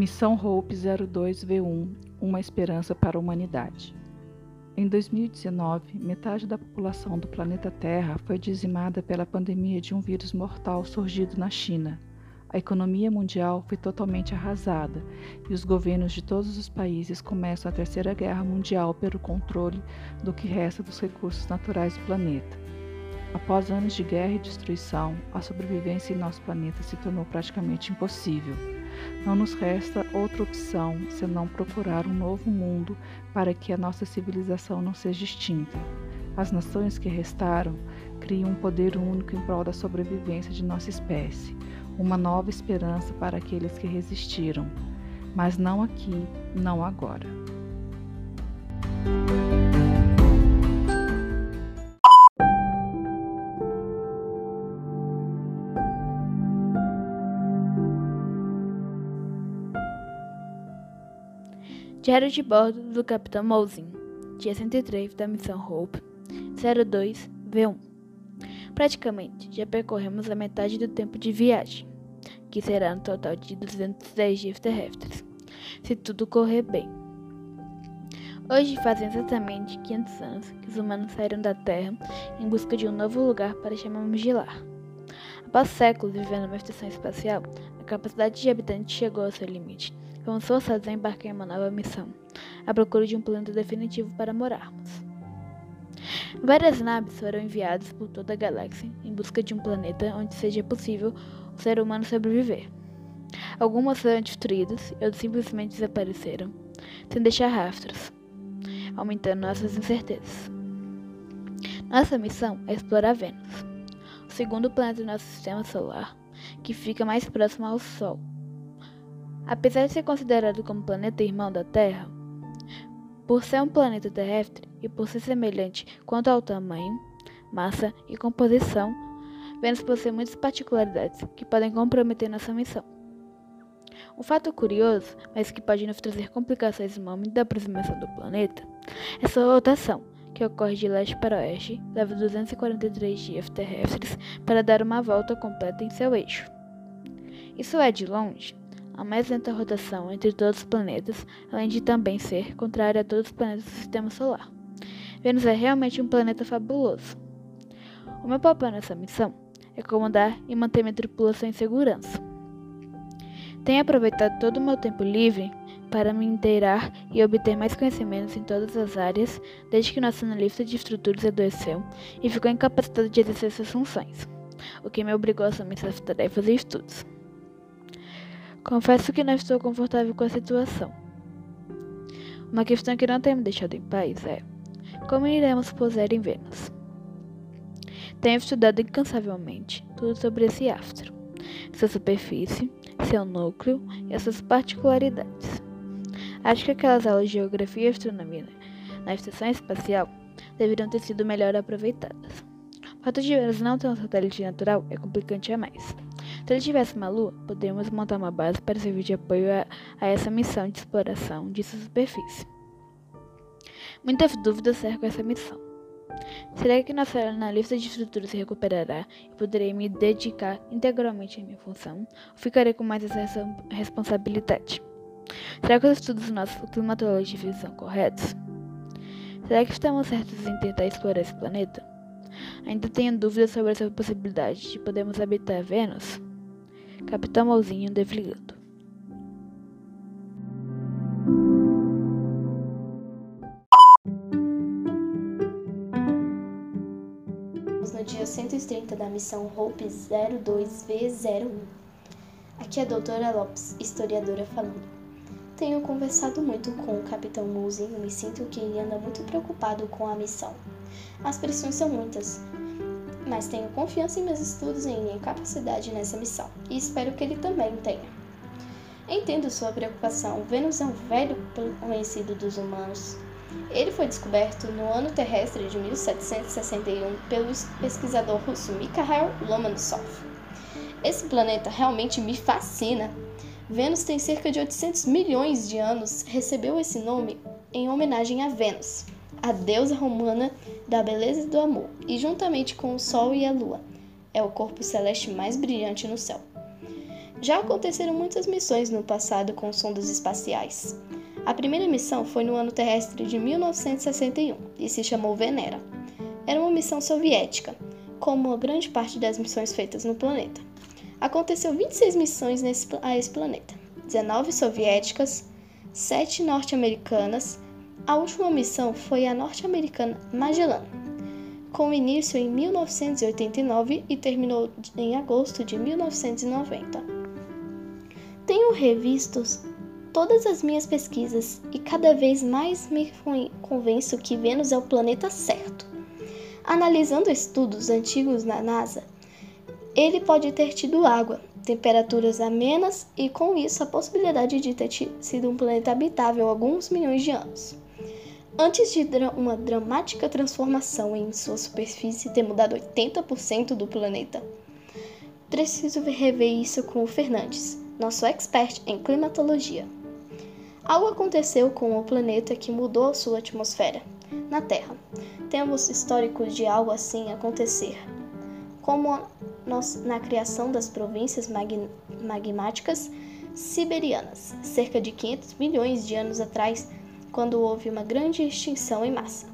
Missão Hope 02V1 Uma Esperança para a Humanidade. Em 2019, metade da população do planeta Terra foi dizimada pela pandemia de um vírus mortal surgido na China. A economia mundial foi totalmente arrasada e os governos de todos os países começam a Terceira Guerra Mundial pelo controle do que resta dos recursos naturais do planeta. Após anos de guerra e destruição, a sobrevivência em nosso planeta se tornou praticamente impossível. Não nos resta outra opção senão procurar um novo mundo para que a nossa civilização não seja extinta. As nações que restaram criam um poder único em prol da sobrevivência de nossa espécie, uma nova esperança para aqueles que resistiram, mas não aqui, não agora. Diário de bordo do Capitão Moulin, dia 103 da missão Hope 02V1. Praticamente já percorremos a metade do tempo de viagem, que será um total de 210 dias terrestres, se tudo correr bem. Hoje fazem exatamente 500 anos que os humanos saíram da Terra em busca de um novo lugar para chamarmos de lar. Após séculos vivendo numa estação espacial, capacidade de habitantes chegou ao seu limite Fomos forçados a embarcar em uma nova missão, à procura de um planeta definitivo para morarmos. Várias naves foram enviadas por toda a galáxia em busca de um planeta onde seja possível o ser humano sobreviver. Algumas foram destruídas outras simplesmente desapareceram, sem deixar rastros, aumentando nossas incertezas. Nossa missão é explorar Vênus, o segundo planeta do nosso sistema solar, que fica mais próximo ao Sol Apesar de ser considerado como planeta irmão da Terra, por ser um planeta terrestre e por ser semelhante quanto ao tamanho, massa e composição, Vênus possui muitas particularidades que podem comprometer nossa missão. Um fato curioso, mas que pode nos trazer complicações no momento da aproximação do planeta, é sua rotação, que ocorre de leste para oeste, leva 243 dias terrestres para dar uma volta completa em seu eixo. Isso é, de longe, a mais lenta rotação entre todos os planetas, além de também ser contrária a todos os planetas do sistema solar. Vênus é realmente um planeta fabuloso. O meu papel nessa missão é comandar e manter minha tripulação em segurança. Tenho aproveitado todo o meu tempo livre para me inteirar e obter mais conhecimentos em todas as áreas, desde que nosso analista de estruturas adoeceu e ficou incapacitado de exercer suas funções, o que me obrigou a assumir suas tarefas e estudos. Confesso que não estou confortável com a situação. Uma questão que não tem me deixado em paz é como iremos pousar em Vênus. Tenho estudado incansavelmente tudo sobre esse astro, sua superfície, seu núcleo e as suas particularidades. Acho que aquelas aulas de geografia e astronomia na estação espacial deveriam ter sido melhor aproveitadas. O fato de Vênus não ter um satélite natural é complicante a mais. Se ele tivesse uma lua, poderíamos montar uma base para servir de apoio a, a essa missão de exploração de sua superfície. Muitas dúvidas cercam essa missão. Será que nossa analista de estrutura se recuperará e poderei me dedicar integralmente à minha função? Ou ficarei com mais essa responsabilidade? Será que os estudos do nosso climatologia são corretos? Será que estamos certos em tentar explorar esse planeta? Ainda tenho dúvidas sobre essa possibilidade de podermos habitar Vênus? Capitão Malzinho desligando. No dia 130 da missão Hope 02V01. Aqui é a doutora Lopes, historiadora falando. Tenho conversado muito com o capitão Mouzinho e sinto que ele anda muito preocupado com a missão. As pressões são muitas, mas tenho confiança em meus estudos e em minha capacidade nessa missão, e espero que ele também tenha. Entendo sua preocupação. Vênus é um velho conhecido dos humanos. Ele foi descoberto no ano terrestre de 1761 pelo pesquisador russo Mikhail Lomonosov. Esse planeta realmente me fascina. Vênus tem cerca de 800 milhões de anos, recebeu esse nome em homenagem a Vênus, a deusa romana da beleza e do amor, e juntamente com o Sol e a Lua, é o corpo celeste mais brilhante no céu. Já aconteceram muitas missões no passado com sondas espaciais. A primeira missão foi no ano terrestre de 1961 e se chamou Venera. Era uma missão soviética, como a grande parte das missões feitas no planeta. Aconteceu 26 missões nesse, a esse planeta, 19 soviéticas, 7 norte-americanas. A última missão foi a norte-americana Magellan, com início em 1989 e terminou em agosto de 1990. Tenho revisto todas as minhas pesquisas e cada vez mais me convenço que Vênus é o planeta certo. Analisando estudos antigos na NASA, ele pode ter tido água, temperaturas amenas e, com isso, a possibilidade de ter sido um planeta habitável alguns milhões de anos. Antes de uma dramática transformação em sua superfície ter mudado 80% do planeta. Preciso rever isso com o Fernandes, nosso expert em climatologia. Algo aconteceu com o planeta que mudou sua atmosfera. Na Terra, temos históricos de algo assim acontecer, como na criação das províncias magmáticas siberianas, cerca de 500 milhões de anos atrás, quando houve uma grande extinção em massa.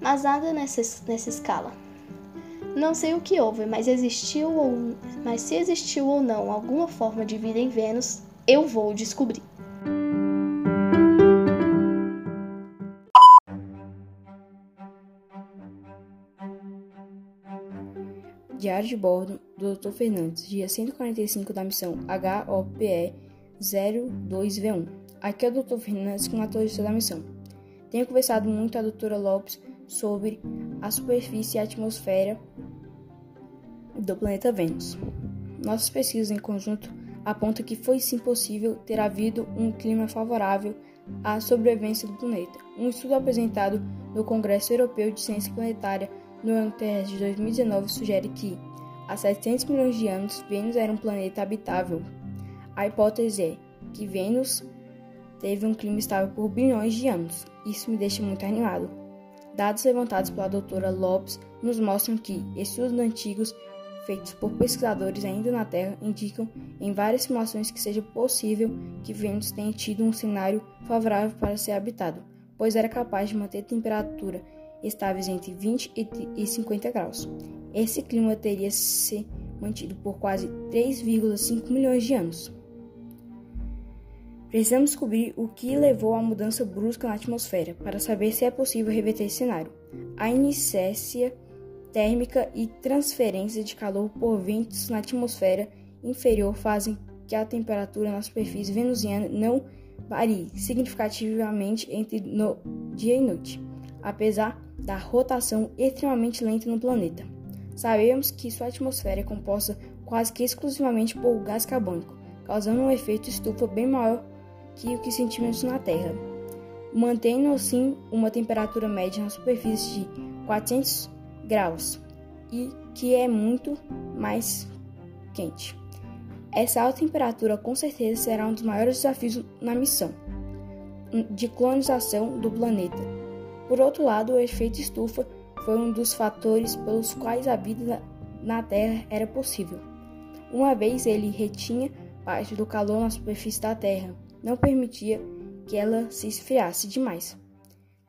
Mas nada nessa, nessa escala. Não sei o que houve, mas existiu ou mas se existiu ou não alguma forma de vida em Vênus, eu vou descobrir. Diário de bordo do Dr. Fernandes, dia 145 da missão HOPE 02V1. Aqui é o Dr. Fernandes, climatologista da missão. Tenho conversado muito com a doutora Lopes sobre a superfície e a atmosfera do planeta Vênus. Nossas pesquisas em conjunto apontam que foi sim possível ter havido um clima favorável à sobrevivência do planeta. Um estudo apresentado no Congresso Europeu de Ciência Planetária no ano terrestre de 2019 sugere que, há 700 milhões de anos, Vênus era um planeta habitável. A hipótese é que Vênus teve um clima estável por bilhões de anos. Isso me deixa muito animado. Dados levantados pela doutora Lopes nos mostram que estudos antigos feitos por pesquisadores ainda na Terra indicam em várias simulações que seja possível que Vênus tenha tido um cenário favorável para ser habitado, pois era capaz de manter temperatura estáveis entre 20 e 50 graus. Esse clima teria se mantido por quase 3,5 milhões de anos. Precisamos descobrir o que levou à mudança brusca na atmosfera para saber se é possível reverter esse cenário. A inércia térmica e transferência de calor por ventos na atmosfera inferior fazem que a temperatura na superfície venusiana não varie significativamente entre no dia e noite, apesar da rotação extremamente lenta no planeta. Sabemos que sua atmosfera é composta quase que exclusivamente por gás carbônico, causando um efeito estufa bem maior que o que sentimos na Terra, mantendo assim uma temperatura média na superfície de 400 graus e que é muito mais quente. Essa alta temperatura com certeza será um dos maiores desafios na missão de colonização do planeta por outro lado, o efeito estufa foi um dos fatores pelos quais a vida na Terra era possível. Uma vez ele retinha parte do calor na superfície da Terra, não permitia que ela se esfriasse demais.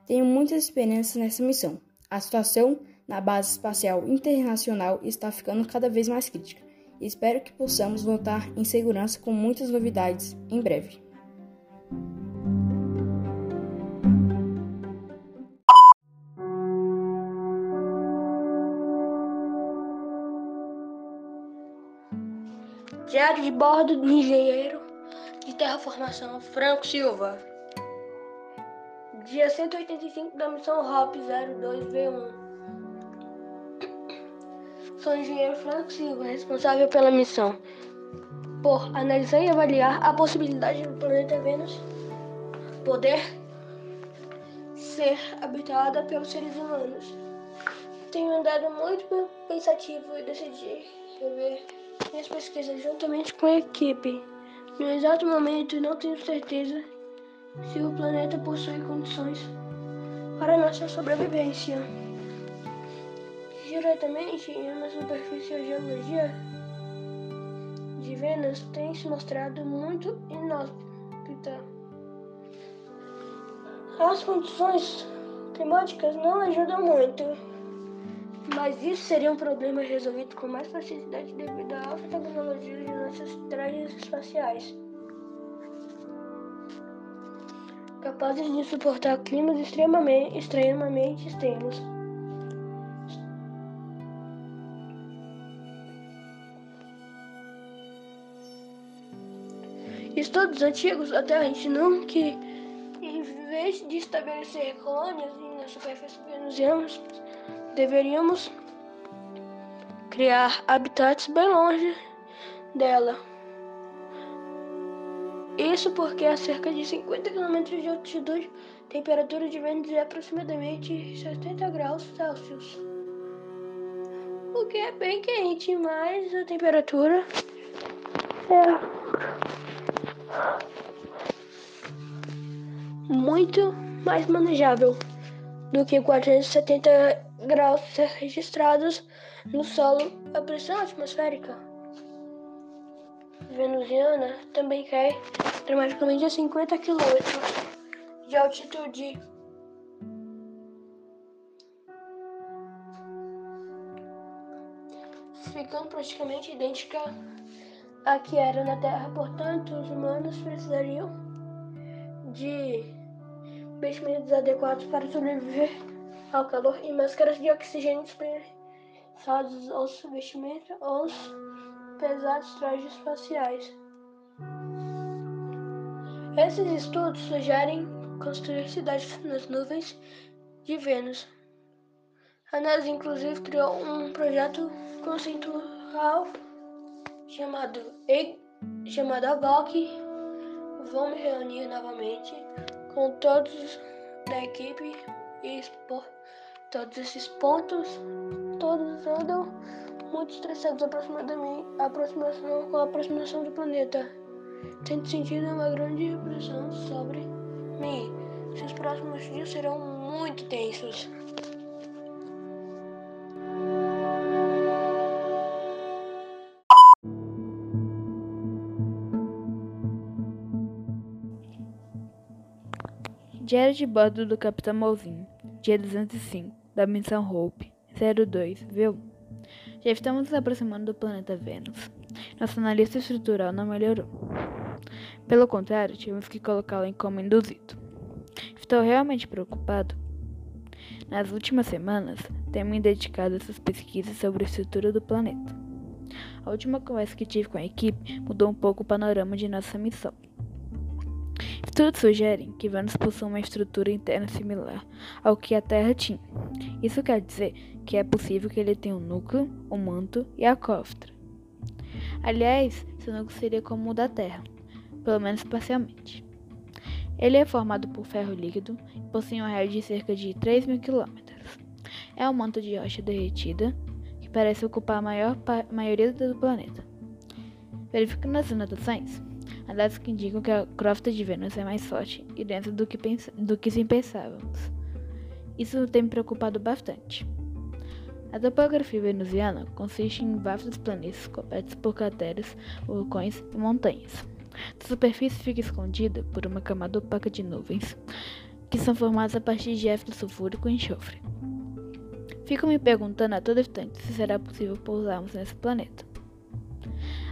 Tenho muitas esperanças nessa missão. A situação na Base Espacial Internacional está ficando cada vez mais crítica. Espero que possamos voltar em segurança com muitas novidades em breve. Diário de bordo do engenheiro de terraformação Franco Silva. Dia 185 da missão HOP 02V1. Sou o engenheiro Franco Silva, responsável pela missão, por analisar e avaliar a possibilidade do planeta Vênus poder ser habitada pelos seres humanos. Tenho andado muito pensativo e decidi rever minhas pesquisas juntamente com a equipe. No exato momento, não tenho certeza se o planeta possui condições para nossa sobrevivência. Diretamente na superfície a geologia de Vênus tem se mostrado muito inóspita. As condições climáticas não ajudam muito, mas isso seria um problema resolvido com mais facilidade devido à alta tecnologia de nossos trajes espaciais. capazes de suportar climas extremamente, extremamente extremos. Estudos antigos até a gente não que, em vez de estabelecer colônias na superfície venusiana, deveríamos criar habitats bem longe dela. Isso porque a cerca de 50 km de altitude, a temperatura de Vênus é aproximadamente 70 graus Celsius. O que é bem quente, mas a temperatura é muito mais manejável do que 470 graus registrados no solo a pressão atmosférica venusiana também cai dramaticamente a 50 km de altitude. Ficando praticamente idêntica à que era na Terra, portanto, os humanos precisariam de vestimentos adequados para sobreviver ao calor e máscaras de oxigênio dispensados aos vestimentos, aos pesados trajes espaciais. Esses estudos sugerem construir cidades nas nuvens de Vênus. A NASA, inclusive, criou um projeto conceitual chamado, e, chamado AVOC. Vamos reunir novamente com todos da equipe e expor todos esses pontos. Todos andam muito estressados aproximadamente aproximação com a aproximação do planeta, tendo sentido uma grande pressão sobre mim. Seus próximos dias serão muito tensos. Diário de bordo do Capitão Malzinho, dia 205, da missão Hope 02 V1. Já estamos nos aproximando do planeta Vênus. Nossa analista estrutural não melhorou. Pelo contrário, tivemos que colocá-lo em coma induzido. Estou realmente preocupado. Nas últimas semanas, tenho me dedicado a essas pesquisas sobre a estrutura do planeta. A última conversa que tive com a equipe mudou um pouco o panorama de nossa missão. Estudos sugerem que Vênus possui uma estrutura interna similar ao que a Terra tinha. Isso quer dizer que é possível que ele tenha um núcleo, um manto e a costra. Aliás, seu núcleo seria como o da Terra, pelo menos parcialmente. Ele é formado por ferro líquido e possui um raio de cerca de 3 mil quilômetros. É um manto de rocha derretida que parece ocupar a maior maioria do planeta. Verificando as anotações, dados que indicam que a crosta de Vênus é mais forte e densa do que, do que se pensávamos. Isso tem me preocupado bastante. A topografia venusiana consiste em vastos planícies cobertos por crateras, vulcões e montanhas. Sua superfície fica escondida por uma camada opaca de nuvens, que são formadas a partir de éfito sulfúrico e enxofre. Fico me perguntando a todo instante se será possível pousarmos nesse planeta.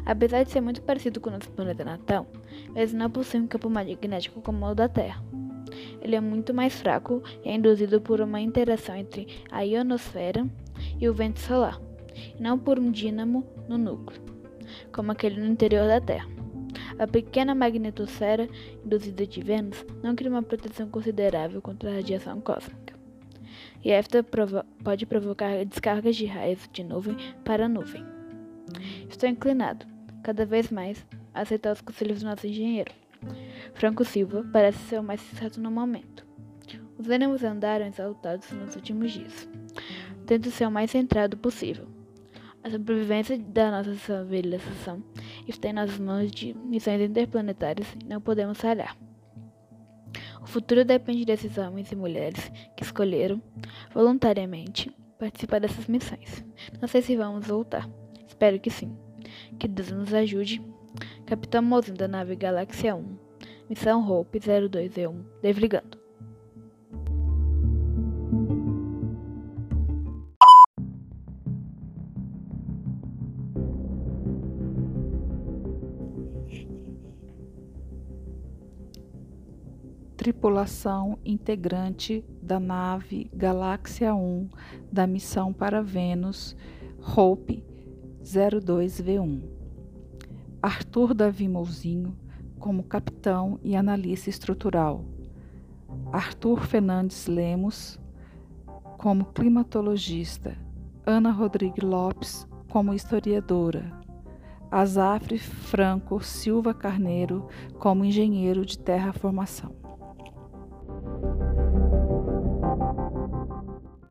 Apesar de ser muito parecido com o nosso planeta natal, ele não possui um campo magnético como o da Terra. Ele é muito mais fraco e é induzido por uma interação entre a ionosfera e o vento solar, e não por um dínamo no núcleo, como aquele no interior da Terra. A pequena magnetosfera induzida de Vênus não cria uma proteção considerável contra a radiação cósmica, e esta provo pode provocar descargas de raios de nuvem para nuvem. Estou inclinado, cada vez mais, a aceitar os conselhos do nosso engenheiro. Franco Silva parece ser o mais sensato no momento. Os ânimos andaram exaltados nos últimos dias. Tento ser o mais centrado possível. A sobrevivência da nossa civilização está em nossas mãos de missões interplanetárias e não podemos falhar. O futuro depende desses homens e mulheres que escolheram, voluntariamente, participar dessas missões. Não sei se vamos voltar. Espero que sim. Que Deus nos ajude. Capitão Mozinho da nave Galáxia 1. Missão Hope 02E1. Desligando. tripulação integrante da nave Galáxia 1 da missão para Vênus Hope 02V1. Arthur Davi Mouzinho como capitão e analista estrutural. Arthur Fernandes Lemos como climatologista. Ana Rodrigues Lopes como historiadora. Azafre Franco Silva Carneiro como engenheiro de terraformação.